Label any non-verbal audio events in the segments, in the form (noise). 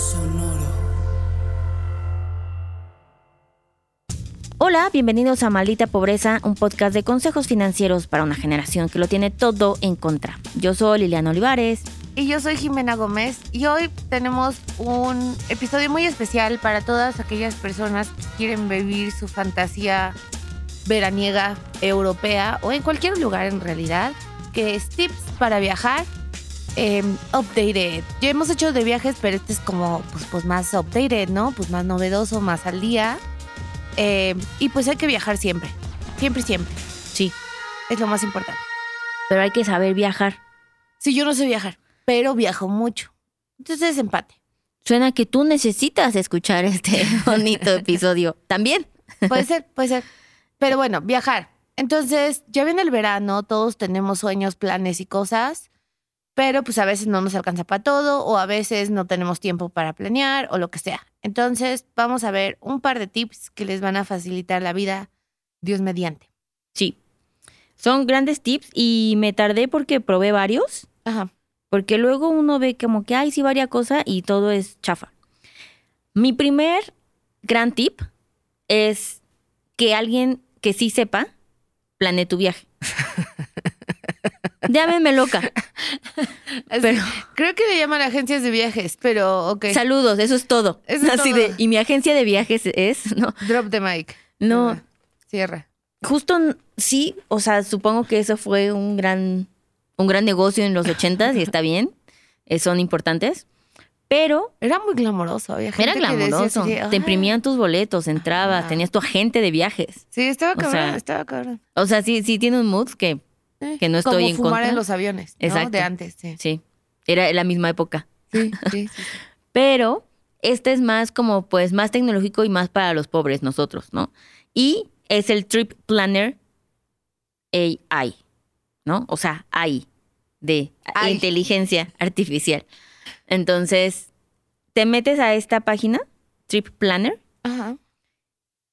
Sonoro. Hola, bienvenidos a Maldita Pobreza, un podcast de consejos financieros para una generación que lo tiene todo en contra. Yo soy Liliana Olivares. Y yo soy Jimena Gómez y hoy tenemos un episodio muy especial para todas aquellas personas que quieren vivir su fantasía veraniega europea o en cualquier lugar en realidad, que es tips para viajar eh, updated. Ya hemos hecho de viajes, pero este es como pues, pues más updated, ¿no? Pues más novedoso, más al día. Eh, y pues hay que viajar siempre, siempre, siempre. Sí, Es lo más importante. pero hay que saber viajar. Sí, yo no sé viajar, pero viajo mucho. Entonces es empate. Suena que tú necesitas escuchar este (laughs) bonito episodio también. Puede ser, puede ser. Pero bueno, viajar. Entonces, ya viene el verano, todos tenemos sueños, planes y cosas, pero pues a veces no nos alcanza para todo o a veces no tenemos tiempo para planear o lo que sea. Entonces, vamos a ver un par de tips que les van a facilitar la vida, Dios mediante. Sí. Son grandes tips y me tardé porque probé varios, Ajá. porque luego uno ve como que hay sí varia cosa y todo es chafa. Mi primer gran tip es que alguien que sí sepa planee tu viaje. (laughs) Llámenme loca. (laughs) Pero- Creo que le llaman agencias de viajes, pero ok. Saludos, eso es todo. Eso es Así todo. de, y mi agencia de viajes es, no, Drop the mic. no, Cierra. justo n- sí, o sea, supongo que eso fue un gran, un gran negocio en los ochentas y está bien, eh, son importantes, pero Era muy glamoroso. Había era gente que decía glamoroso, te imprimían tus boletos, entrabas, tenías tu agente de viajes. Sí, estaba O cabrón, sea, estaba cabrón. O sea, sí, sí tiene un mood que, Eh, que no estoy Como en fumar contra. en los aviones, ¿no? Exacto. De antes, sí. sí, era la misma época. Sí, (laughs) sí, sí. Pero este es más como, pues, más tecnológico y más para los pobres, nosotros, ¿no? Y es el Trip Planner AI, ¿no? O sea, AI, de AI. inteligencia artificial. Entonces, te metes a esta página, Trip Planner, Ajá.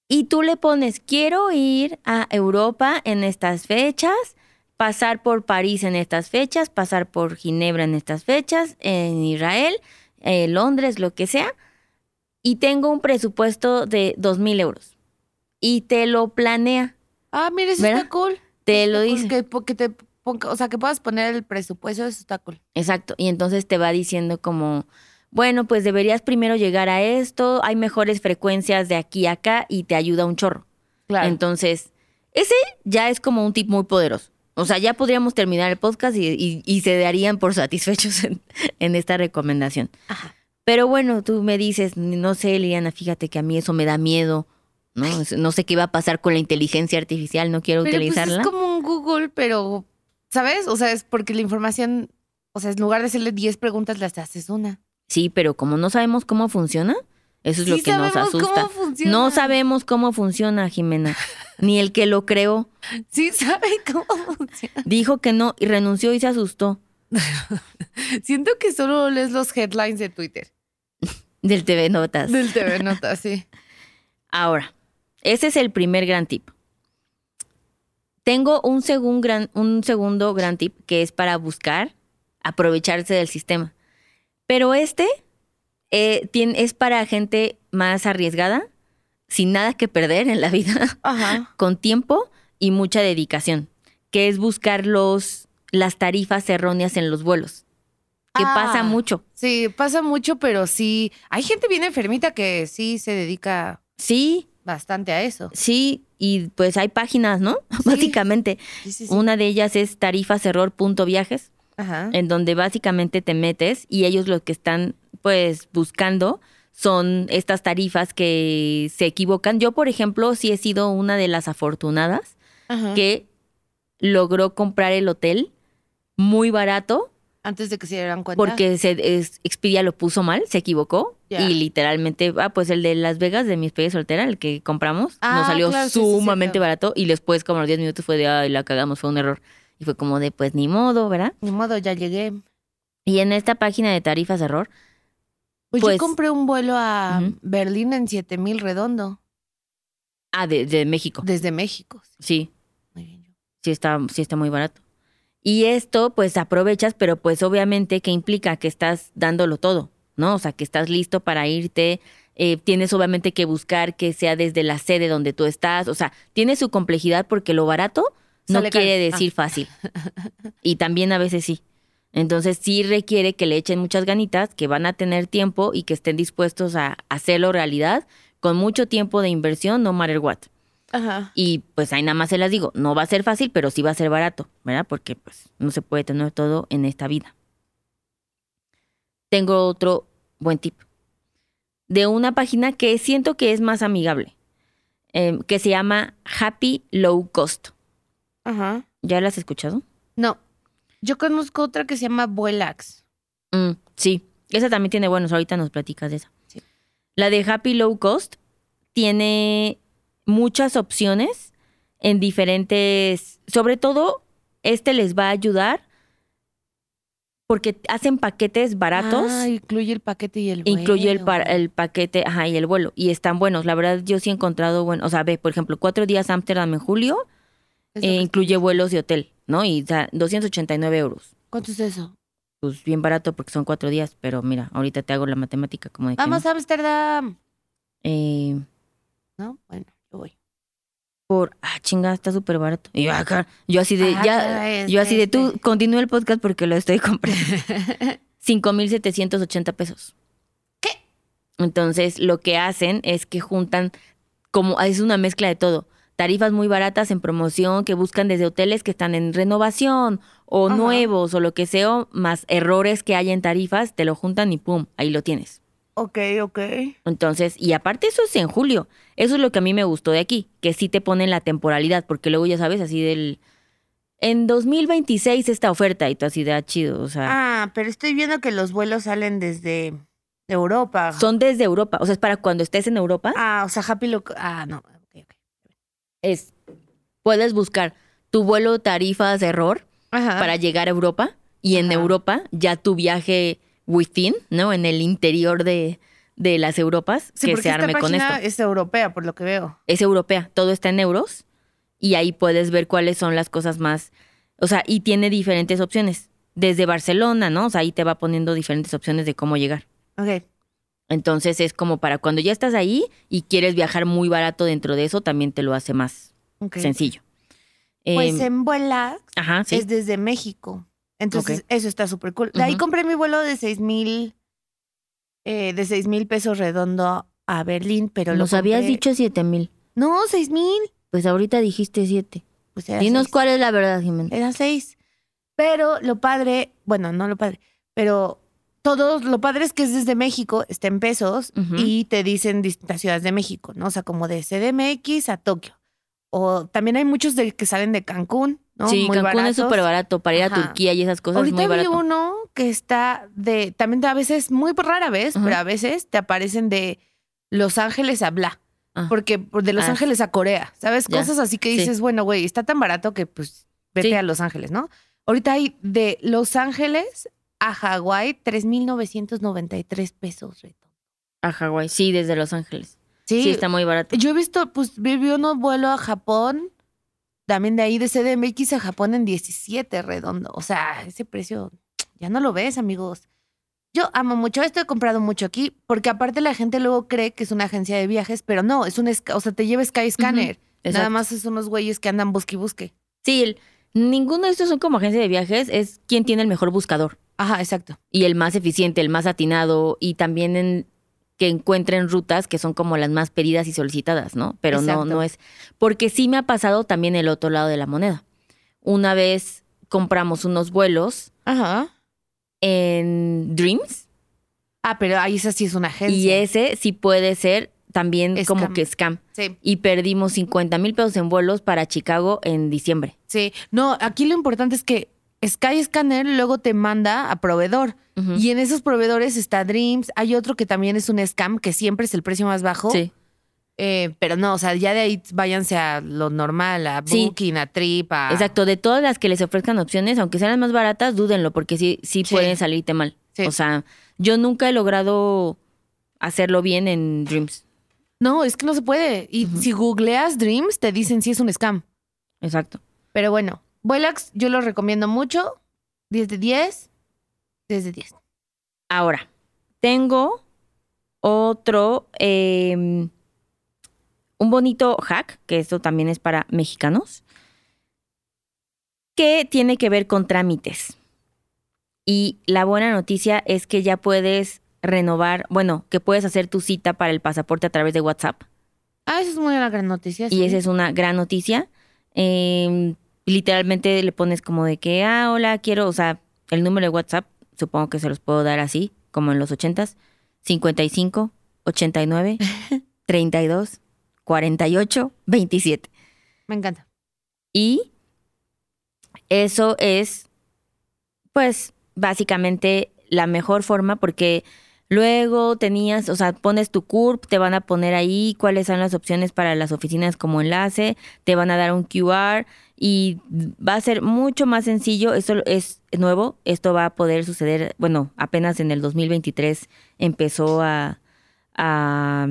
y tú le pones, quiero ir a Europa en estas fechas, pasar por París en estas fechas, pasar por Ginebra en estas fechas, en Israel, eh, Londres, lo que sea, y tengo un presupuesto de dos mil euros. Y te lo planea, Ah, mira, eso ¿Verdad? está cool. te lo dice. Que, po- que te ponga- o sea, que puedas poner el presupuesto, eso está cool. Exacto. Y entonces te va diciendo como, bueno, pues deberías primero llegar a esto, hay mejores frecuencias de aquí a acá y te ayuda un chorro. Claro. Entonces, ese ya es como un tip muy poderoso. O sea, ya podríamos terminar el podcast y, y- y se darían por satisfechos (laughs) en, en esta recomendación. Ajá. Pero bueno, tú me dices, no sé, Liliana, fíjate que a mí eso me da miedo. No, no sé qué va a pasar con la inteligencia artificial, no quiero pero utilizarla. pues es como un Google, pero, ¿sabes? O sea, es porque la información, o sea, en lugar de hacerle 10 preguntas, las haces una. Sí, pero como no sabemos cómo funciona, eso es lo que nos asusta. cómo funciona. No sabemos cómo funciona, Jimena. (laughs) Ni el que lo creó. Sí sabe cómo funciona. Dijo que no y renunció y se asustó. (laughs) Siento que solo lees los headlines de Twitter. (laughs) Del TV Notas. Del TV (laughs) Notas, sí. Ahora, ese es el primer gran tip. Tengo un, segun gran, un segundo gran tip que es para buscar aprovecharse del sistema. Pero este eh, tiene- es para gente más arriesgada, sin nada que perder en la vida, Ajá. (laughs) con tiempo y mucha dedicación, que es buscar los, las tarifas erróneas en los vuelos, que Ah. pasa mucho. Sí, pasa mucho, pero sí. Hay gente bien enfermita que sí se dedica Sí, bastante a eso. sí, y pues hay páginas, ¿no? (laughs) Básicamente. Sí, sí, sí. Una de ellas es tarifaserror.viajes, en donde básicamente te metes y ellos lo que están pues buscando son estas tarifas que se equivocan. Yo, por ejemplo, sí he sido una de las afortunadas Ajá. que logró comprar el hotel muy barato Antes de que se dieran cuenta. porque se, es- Expedia lo puso mal, se equivocó y literalmente, ah, pues el de Las Vegas de mi despedida soltera, el que compramos, Ah, nos salió claro, sí, sí, sumamente barato y después como a los 10 minutos fue de, ay, la cagamos, fue un error. Y fue como de, pues ni modo, ¿verdad? Ni modo, ya llegué. Y en esta página de tarifas error, Pues, Pues- yo compré un vuelo a. Berlín en 7000 redondo, ah, de, de México. desde México. Sí, Muy bien. sí está, sí está muy barato. Y esto, pues aprovechas, pero pues obviamente que implica que estás dándolo todo. ¿no? O sea, que estás listo para irte. eh, tienes obviamente que buscar que sea desde la sede donde tú estás. O sea, tiene su complejidad porque lo barato no Sale quiere Ah. decir fácil. (laughs) Y también a veces sí. Entonces sí requiere que le echen muchas ganitas, que van a tener tiempo y que estén dispuestos a hacerlo realidad con mucho tiempo de inversión, no matter what. Ajá. Y pues ahí nada más se las digo, no va a ser fácil, pero sí va a ser barato, ¿verdad? Porque pues no se puede tener todo en esta vida. Tengo otro buen tip de una página que siento que es más amigable, em, que se llama Happy Low Cost. Ajá. ¿Ya la has escuchado? No. Yo conozco otra que se llama Vuelax. Mm, sí, esa también tiene buenos, ahorita nos platicas de esa. Sí. La de Happy Low Cost tiene muchas opciones en diferentes, sobre todo este les va a ayudar porque hacen paquetes baratos, Ah, incluye el paquete y el incluye el, vuelo. par- el paquete ajá, y el vuelo y están buenos. La verdad yo sí he encontrado, bueno, o sea, ve, por ejemplo, cuatro días Ámsterdam en julio, eh, incluye vuelos y hotel, ¿no? Y o sea, 289 euros. ¿Cuánto es eso? Pues bien barato porque son cuatro días, pero mira, ahorita te hago la matemática como de que Vamos no. a Ámsterdam. Eh, ¿No? Bueno, yo voy. por, ah, chinga, está súper barato. Y yo, ah, car- yo así de, Ah, ya, caray, yo así de, tú este. continúa el podcast porque lo estoy comprando. (laughs) 5,780 pesos. ¿Qué? Entonces, lo que hacen es que juntan, como, es una mezcla de todo. Tarifas muy baratas en promoción que buscan desde hoteles que están en renovación o Ajá. nuevos o lo que sea, más errores que hay en tarifas, te lo juntan y pum, ahí lo tienes. Ok, ok. Entonces, y aparte eso es en julio. Eso es lo que a mí me gustó de aquí, que sí te ponen la temporalidad, porque luego ya sabes, así del... En 2026 esta oferta y tú así de ah, chido, o sea, Ah, pero estoy viendo que los vuelos salen desde Europa. son desde Europa, o sea, es para cuando estés en Europa, Ah, o sea, Happy Loco. Ah, no. Es, puedes buscar tu vuelo tarifas error Ajá. para llegar a Europa y en Ajá. Europa ya tu viaje within, ¿no? En el interior de, de las Europas, Sí, que se esta arme con esto. es europea, por lo que veo. es europea, todo está en euros y ahí puedes ver cuáles son las cosas más, o sea, y tiene diferentes opciones, desde Barcelona, ¿no? O sea, ahí te va poniendo diferentes opciones de cómo llegar. Ok. Entonces es como para cuando ya estás ahí y quieres viajar muy barato dentro de eso, también te lo hace más sencillo. Pues Em, en ajá, sí. es desde México. Entonces, eso está súper cool. De ahí compré mi vuelo de seis mil, eh, de seis mil pesos redondo a Berlín, pero lo Nos habías dicho siete mil. No, seis mil. Pues ahorita dijiste siete. Pues era Dinos seis. cuál es la verdad, Jimena. Eran seis. Pero lo padre, bueno, no lo padre, pero todo lo padre es que es desde México, está en pesos y te dicen distintas ciudades de México, ¿no? O sea, como de CDMX a Tokio. O también hay muchos de, que salen de Cancún, ¿no? sí, Muy Cancún es súper barato. Para ir a Ajá. Turquía y esas cosas Ahorita muy vi barato. uno que está de, también a veces, muy rara vez, pero a veces te aparecen de Los Ángeles a Bla. Ah. Porque de Los Ah. Ángeles a Corea, ¿sabes? Ya. Cosas así que Sí. dices, bueno, güey, está tan barato que pues vete Sí. a Los Ángeles, ¿no? Ahorita hay de Los Ángeles a Hawái 3,993 pesos. Reto. A Hawái, sí, desde Los Ángeles. Sí, Sí, está muy barato. yo he visto, pues viví uno vuelo a Japón, también de ahí de CDMX a Japón en 17 redondo. O sea, ese precio ya no lo ves, amigos. Yo amo mucho esto, he comprado mucho aquí, porque aparte la gente luego cree que es una agencia de viajes, pero no, es un, o sea, te lleva Skyscanner. Nada exacto. más es unos güeyes que andan busque y busque. Sí, el- ninguno de estos son como agencia de viajes, es quien tiene el mejor buscador Ajá, exacto. y el más eficiente, el más atinado y también en que encuentren rutas que son como las más pedidas y solicitadas, ¿no? Pero no, no es. Porque sí me ha pasado también el otro lado de la moneda. Una vez compramos unos vuelos Ajá. en Dreams Ah, pero ahí esa sí es una agencia. y ese sí puede ser también como Scam. que scam. Sí, Y perdimos 50 mil pesos en vuelos para Chicago en diciembre. sí. No, aquí lo importante es que Skyscanner luego te manda a proveedor. Y en esos proveedores está Dreams. Hay otro que también es un scam, que siempre es el precio más bajo. Sí. Eh, pero no, o sea, ya de ahí váyanse a lo normal, a Sí. Booking, a Trip, a... Exacto, de todas las que les ofrezcan opciones, aunque sean las más baratas, dúdenlo, porque sí, sí, Sí. pueden salirte mal. Sí. O sea, yo nunca he logrado hacerlo bien en Dreams. No, es que no se puede. Y si googleas Dreams, te dicen si es un scam. Exacto. Pero bueno, Vuelax yo lo recomiendo mucho. 10 de 10. 10 de 10. Ahora, Tengo otro, em, un bonito hack, que esto también es para mexicanos, que tiene que ver con trámites. Y la buena noticia es que ya puedes renovar, bueno, que puedes hacer tu cita para el pasaporte a través de WhatsApp. Ah, esa es muy una gran noticia. Y esa es una gran noticia. Em, literalmente le pones como de que, ah, hola, quiero, o sea, el número de WhatsApp, supongo que se los puedo dar así, como en los ochentas, 55 89 32 48 27. Me encanta. Y eso es, pues, básicamente la mejor forma porque luego tenías, o sea, pones tu CURP, te van a poner ahí cuáles son las opciones para las oficinas como enlace, te van a dar un QR y va a ser mucho más sencillo. Esto es nuevo, esto va a poder suceder, bueno, apenas en el 2023 empezó a, a,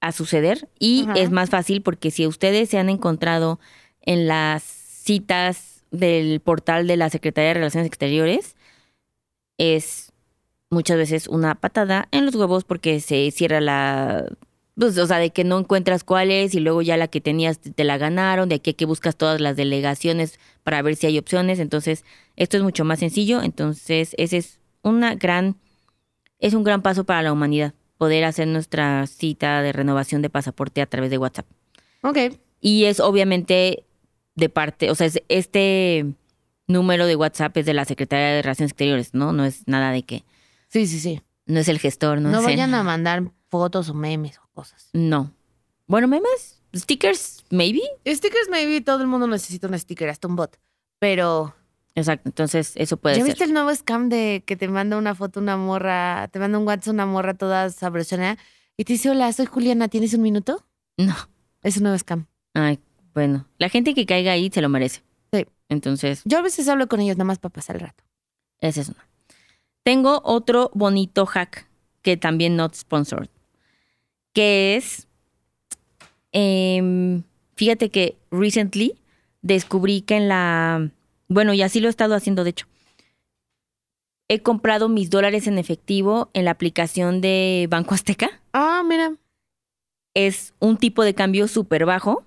a suceder y Ajá. es más fácil porque si ustedes se han encontrado en las citas del portal de la Secretaría de Relaciones Exteriores, es muchas veces una patada en los huevos porque se cierra la... Pues, o sea, de que no encuentras cuál es y luego ya la que tenías te la ganaron, de aquí a que buscas todas las delegaciones para ver si hay opciones. Entonces, esto es mucho más sencillo. Entonces, ese es una gran... Es un gran paso para la humanidad, poder hacer nuestra cita de renovación de pasaporte a través de WhatsApp. Ok. Y es obviamente de parte, o sea, es- este número de WhatsApp es de la Secretaría de Relaciones Exteriores, ¿no? No es nada de que, Sí, sí, sí. no es el gestor, no, No, es el- vayan a mandar fotos o memes o cosas. No. Bueno, memes, stickers, maybe. Stickers, maybe todo el mundo necesita un sticker, hasta un bot. Pero. Exacto, entonces eso puede ¿Ya ser. viste el nuevo scam de que te manda una foto una morra, te manda un WhatsApp una morra toda sabrosona y te dice, hola, soy Juliana, ¿tienes un minuto? No. Es un nuevo scam. Ay, bueno, la gente que caiga ahí se lo merece. Sí. Entonces, Yo a veces hablo con ellos nada más para pasar el rato. ese es uno. Tengo otro bonito hack que también not sponsored, que es, em, fíjate que recently descubrí que en la, bueno, y así lo he estado haciendo de hecho, he comprado mis dólares en efectivo en la aplicación de Banco Azteca. Ah, mira. es un tipo de cambio súper bajo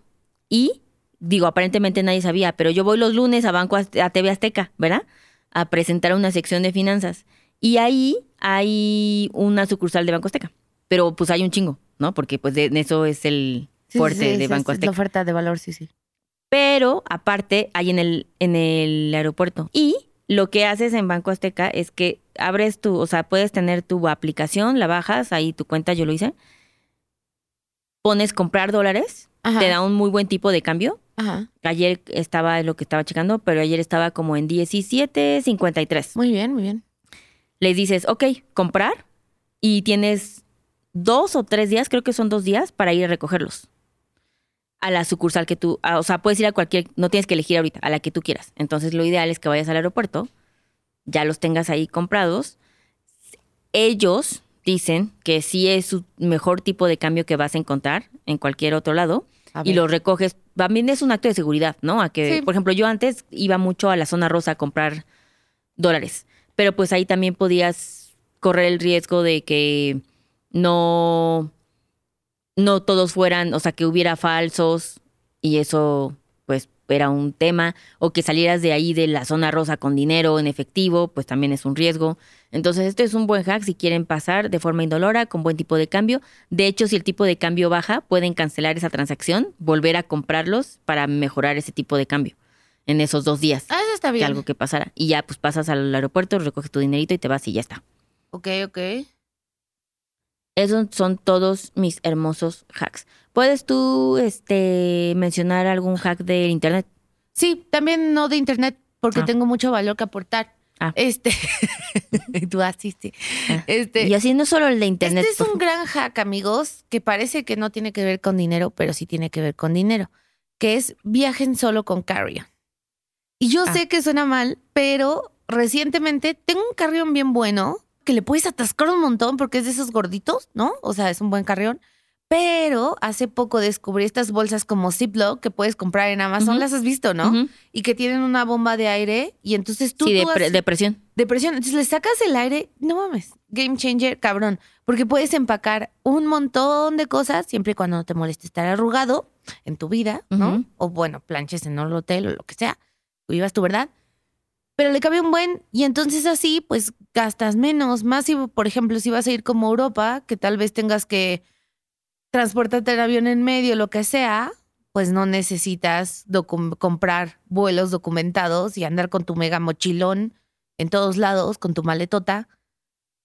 y digo, aparentemente nadie sabía, pero yo voy los lunes a Banco Az- a TV Azteca, ¿verdad? A presentar una sección de finanzas y ahí hay una sucursal de Banco Azteca, pero pues hay un chingo, ¿no? Porque pues de, eso es el Sí, sí, fuerte sí, de Banco es Azteca. La oferta de valor, sí, sí. Pero aparte hay en el, en el aeropuerto. Y lo que haces en Banco Azteca es que abres tu, o sea, puedes tener tu aplicación, la bajas, ahí tu cuenta, yo lo hice. Pones comprar dólares, Ajá. te da un muy buen tipo de cambio. Ajá. Ayer estaba lo que estaba checando, pero ayer estaba como en 17.53. Muy bien, muy bien. Les dices, ok, comprar y tienes dos o tres días, creo que son dos días, para ir a recogerlos. A la sucursal que tú, a- o sea, puedes ir a cualquier, no tienes que elegir ahorita, a la que tú quieras. Entonces lo ideal es que vayas al aeropuerto, ya los tengas ahí comprados. Ellos dicen que sí es su mejor tipo de cambio que vas a encontrar en cualquier otro lado y los recoges. También es un acto de seguridad, ¿no? A que, Sí. por ejemplo, yo antes iba mucho a la zona rosa a comprar dólares, pero pues ahí también podías correr el riesgo de que no, no todos fueran, o sea, que hubiera falsos y eso pues era un tema, o que salieras de ahí de la zona rosa con dinero en efectivo, pues también es un riesgo. Entonces, este es un buen hack si quieren pasar de forma indolora, con buen tipo de cambio. De hecho, si el tipo de cambio baja, pueden cancelar esa transacción, volver a comprarlos para mejorar ese tipo de cambio en esos dos días Ah, está que algo que pasara. Y ya pues pasas al aeropuerto, recoges tu dinerito y te vas y ya está. Ok, ok. Esos son todos mis hermosos hacks. ¿Puedes tú este, mencionar algún hack del internet? Sí, también no de internet, porque Ah. tengo mucho valor que aportar. Ah. Este. (laughs) Tú asiste. Ah. Este. y así no solo el de internet. Este es un gran hack, amigos, que parece que no tiene que ver con dinero, pero sí tiene que ver con dinero, que es viajen solo con carry Y yo Ah. sé que suena mal, pero recientemente tengo un carrión bien bueno que le puedes atascar un montón porque es de esos gorditos, ¿no? O sea, es un buen carrión, Pero hace poco descubrí estas bolsas como Ziploc que puedes comprar en Amazon. Las has visto, ¿no? Y que tienen una bomba de aire y entonces tú, Sí, de, tú has- de presión. de presión. Entonces le sacas el aire, no mames, game changer, cabrón. Porque puedes empacar un montón de cosas siempre y cuando no te moleste estar arrugado en tu vida, ¿no? O bueno, planches en un hotel o lo que sea. Vivas tu verdad. Pero le cabe un buen y entonces así pues gastas menos. Más si, por ejemplo, si vas a ir como a Europa, que tal vez tengas que transportarte en avión en medio, lo que sea, pues no necesitas comprar vuelos documentados y andar con tu mega mochilón en todos lados, con tu maletota.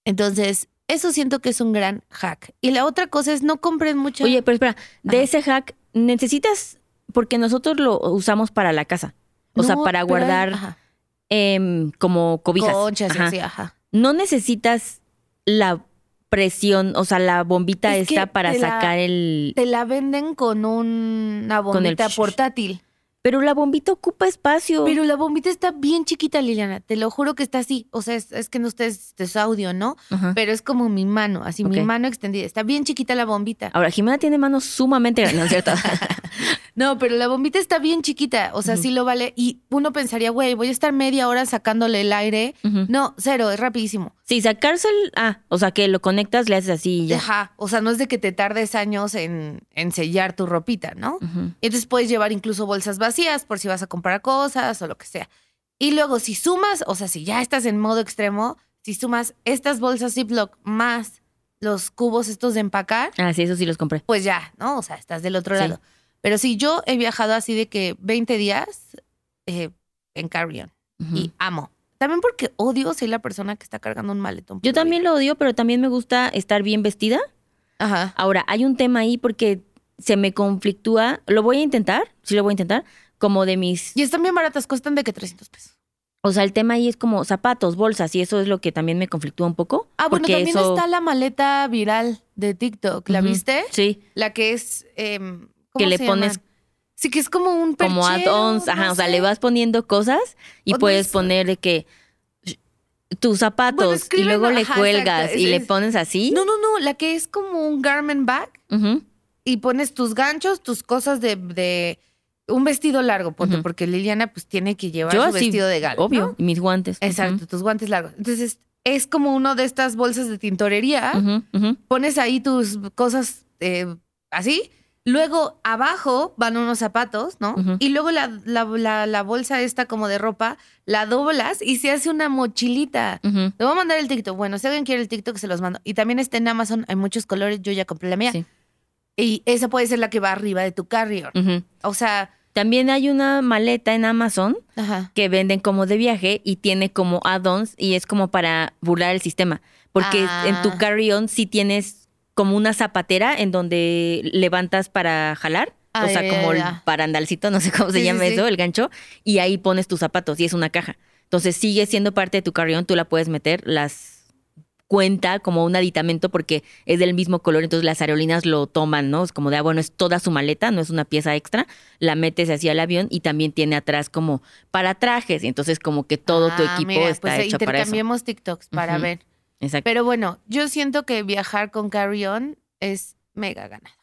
Entonces, eso siento que es un gran hack. Y la otra cosa es no compren mucho. Oye, pero espera, de Ajá. ese hack necesitas, porque nosotros lo usamos para la casa. O sea, para guardar em, como cobijas. conchas y Ajá. No necesitas la presión, o sea, la bombita Es esta para la- sacar el... Te la venden con una Con el bombita portátil. Pero la bombita ocupa espacio. Pero la bombita está bien chiquita, Liliana. Te lo juro que está así. O sea, es, es que no ustedes, es audio, ¿no? Ajá. Pero es como mi mano, así mi mano extendida. Está bien chiquita la bombita. Ahora, Jimena tiene manos sumamente grandes, ¿no es cierto? (laughs) No, pero la bombita está bien chiquita. O sea, sí lo vale. Y uno pensaría, güey, voy a estar media hora sacándole el aire. No, cero, es rapidísimo. Sí, sacarse el... Ah, o sea, que lo conectas, le haces así y ya. Ajá. O sea, no es de que te tardes años en, en sellar tu ropita, ¿no? Ujú. Entonces puedes llevar incluso bolsas vacías por si vas a comprar cosas o lo que sea. Y luego si sumas, o sea, si ya estás en modo extremo, si sumas estas bolsas Ziploc más los cubos estos de empacar, Ah, sí, eso sí los compré. pues ya, ¿no? O sea, estás del otro Sí. lado. Pero si yo he viajado así de que 20 días eh, en carry-on Ujú. y amo. También porque odio ser la persona que está cargando un maletón. Yo también lo odio, pero también me gusta estar bien vestida. Ajá. Ahora, hay un tema ahí porque se me conflictúa. Lo voy a intentar, sí lo voy a intentar, como de mis... Y están bien baratas, cuestan de que 300 pesos. O sea, el tema ahí es como zapatos, bolsas, y eso es lo que también me conflictúa un poco. Ah, bueno, también eso- está la maleta viral de TikTok. ¿La viste? Sí, La que es. Que ¿cómo le se pones? Sí, que es como un como perchero, add-ons, ajá, no o sea, sé. le vas poniendo cosas y O no puedes sé. poner de que tus zapatos Bueno, y luego le ajá, cuelgas exacto, y es- le es- pones así. No, no, no. La que es como un garment bag y pones tus ganchos, tus cosas de. de un vestido largo, ponte, porque Liliana pues tiene que llevar Yo su vestido de gala. obvio, ¿no? y mis guantes. Exacto, tus guantes largos. Entonces, es como uno de estas bolsas de tintorería. Pones ahí tus cosas eh, así. Luego abajo van unos zapatos, ¿no? Y luego la, la- la- la bolsa esta como de ropa, la doblas y se hace una mochilita. Ujú. Le voy a mandar el TikTok. Bueno, si alguien quiere el TikTok, se los mando. Y también está en Amazon, hay muchos colores, yo ya compré la mía. Sí. Y esa puede ser la que va arriba de tu carrier. Ujú. O sea, También hay una maleta en Amazon ajá. que venden como de viaje y tiene como add-ons y es como para burlar el sistema. Porque Ah. en tu carry-on sí tienes como una zapatera en donde levantas para jalar. Ah, o sea, ya, como ya. el barandalcito, no sé cómo se Sí, llama sí. eso, el gancho, y ahí pones tus zapatos y es una caja. Entonces sigue siendo parte de tu carry-on, tú la puedes meter, las cuenta como un aditamento porque es del mismo color, entonces las aerolíneas lo toman, ¿no? Es como de, ah, bueno, es toda su maleta, no es una pieza extra, la metes hacia el avión y también tiene atrás como para trajes, y entonces como que todo tu Ah, equipo mira, está pues, hecho para eso. intercambiemos TikToks para ver. Exacto. Pero bueno, yo siento que viajar con carry-on es mega ganado.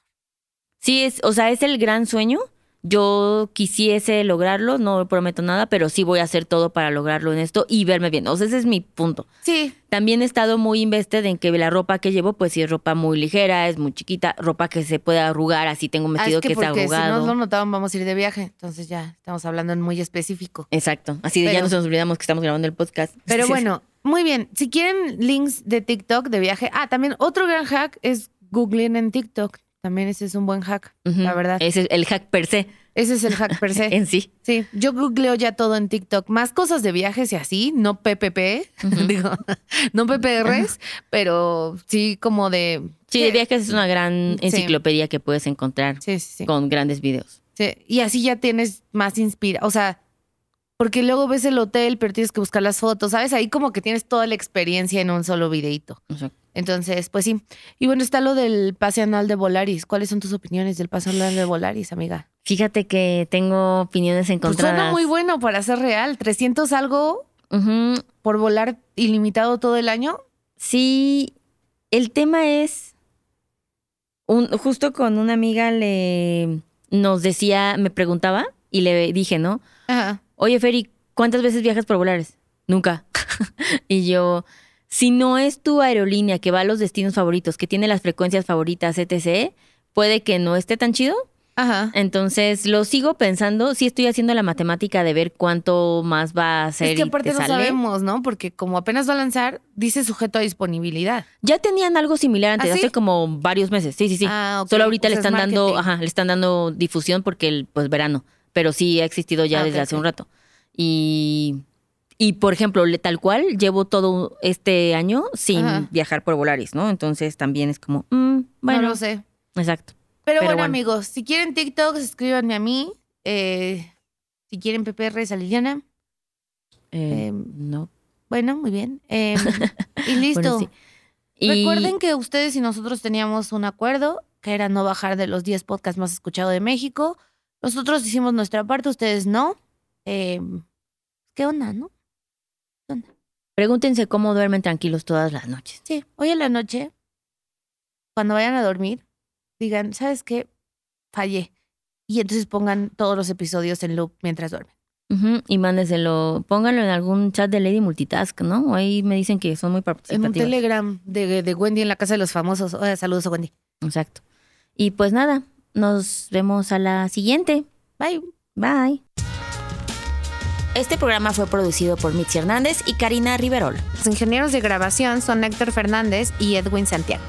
Sí, es, o sea, es el gran sueño. Yo quisiese lograrlo, no prometo nada, pero sí voy a hacer todo para lograrlo en esto y verme bien. O sea, ese es mi punto. Sí, También he estado muy invested en que la ropa que llevo, pues sí es ropa muy ligera, es muy chiquita, ropa que se puede arrugar, así tengo un Ah, es que, que, porque si arrugado. no lo notaban vamos a ir de viaje, entonces ya estamos hablando en muy específico. Exacto. Así de ya Pero- nos olvidamos que estamos grabando el podcast. Pero bueno, muy bien. Si quieren links de TikTok de viaje, ah, también otro gran hack es googleen en TikTok. También ese es un buen hack, la verdad. Ese es el hack per se Ese es el hack per se. (laughs) en sí. Sí, yo googleo ya todo en TikTok. Más cosas de viajes y así, no PPP, (laughs) digo, no PPRs, pero sí como de... Sí, de viajes es una gran Sí. enciclopedia que puedes encontrar Sí, sí, sí. con grandes videos. Sí, Y así ya tienes más inspira, o sea, porque luego ves el hotel, pero tienes que buscar las fotos, ¿sabes? Ahí como que tienes toda la experiencia en un solo videito. Exacto. Entonces, pues sí. Y bueno, está lo del pase anual de Volaris. ¿Cuáles son tus opiniones del pase anual de Volaris, amiga? Fíjate que tengo opiniones Pues encontradas. suena muy bueno para ser real. 300 algo por volar ilimitado todo el año. Sí, el tema es un, justo con una amiga le nos decía, me preguntaba y le dije, ¿no? Ajá. Oye, Feri, ¿cuántas veces viajas por Volaris? Nunca. (laughs) y yo, si no es tu aerolínea que va a los destinos favoritos, que tiene las frecuencias favoritas, etc., puede que no esté tan chido. Ajá. Entonces lo sigo pensando, sí estoy haciendo la matemática de ver cuánto más va a ser. Es que aparte te no sale. sabemos, ¿no? Porque como apenas va a lanzar, dice sujeto a disponibilidad. Ya tenían algo similar antes, ¿Ah, sí? hace como varios meses. Sí, sí, sí. Ah. Solo ahorita Pues le es están dando, ajá, le están dando difusión porque el pues verano, pero sí ha existido ya Ah, desde hace un rato. Y y por ejemplo, tal cual llevo todo este año sin Ajá. viajar por Volaris, ¿no? Entonces también es como, mm, bueno, No lo sé. exacto. Pero, Pero bueno, bueno. amigos, si quieren TikToks, escríbanme a mí. Eh, si quieren PPR, a Liliana. Eh, Em, no. Bueno, muy bien. Eh, (laughs) y listo. Bueno, sí. Y- Recuerden que ustedes y nosotros teníamos un acuerdo, que era no bajar de los 10 podcasts más escuchados de México. Nosotros hicimos nuestra parte, ustedes no. Eh, ¿Qué onda, no? ¿Qué onda? Pregúntense cómo duermen tranquilos todas las noches. Sí, hoy en la noche, cuando vayan a dormir, digan, ¿sabes qué? Fallé. Y entonces pongan todos los episodios en loop mientras duermen. Ujú, Y mándenselo, pónganlo en algún chat de Lady Multitask, ¿no? Ahí me dicen que son muy En un participativos. Telegram de, de Wendy en la casa de los famosos. Oye, saludos a Wendy. Exacto. Y pues nada, nos vemos a la siguiente. Bye. Bye. Este programa fue producido por Mitzi Hernández y Karina Riverol. Los ingenieros de grabación son Héctor Fernández y Edwin Santiago.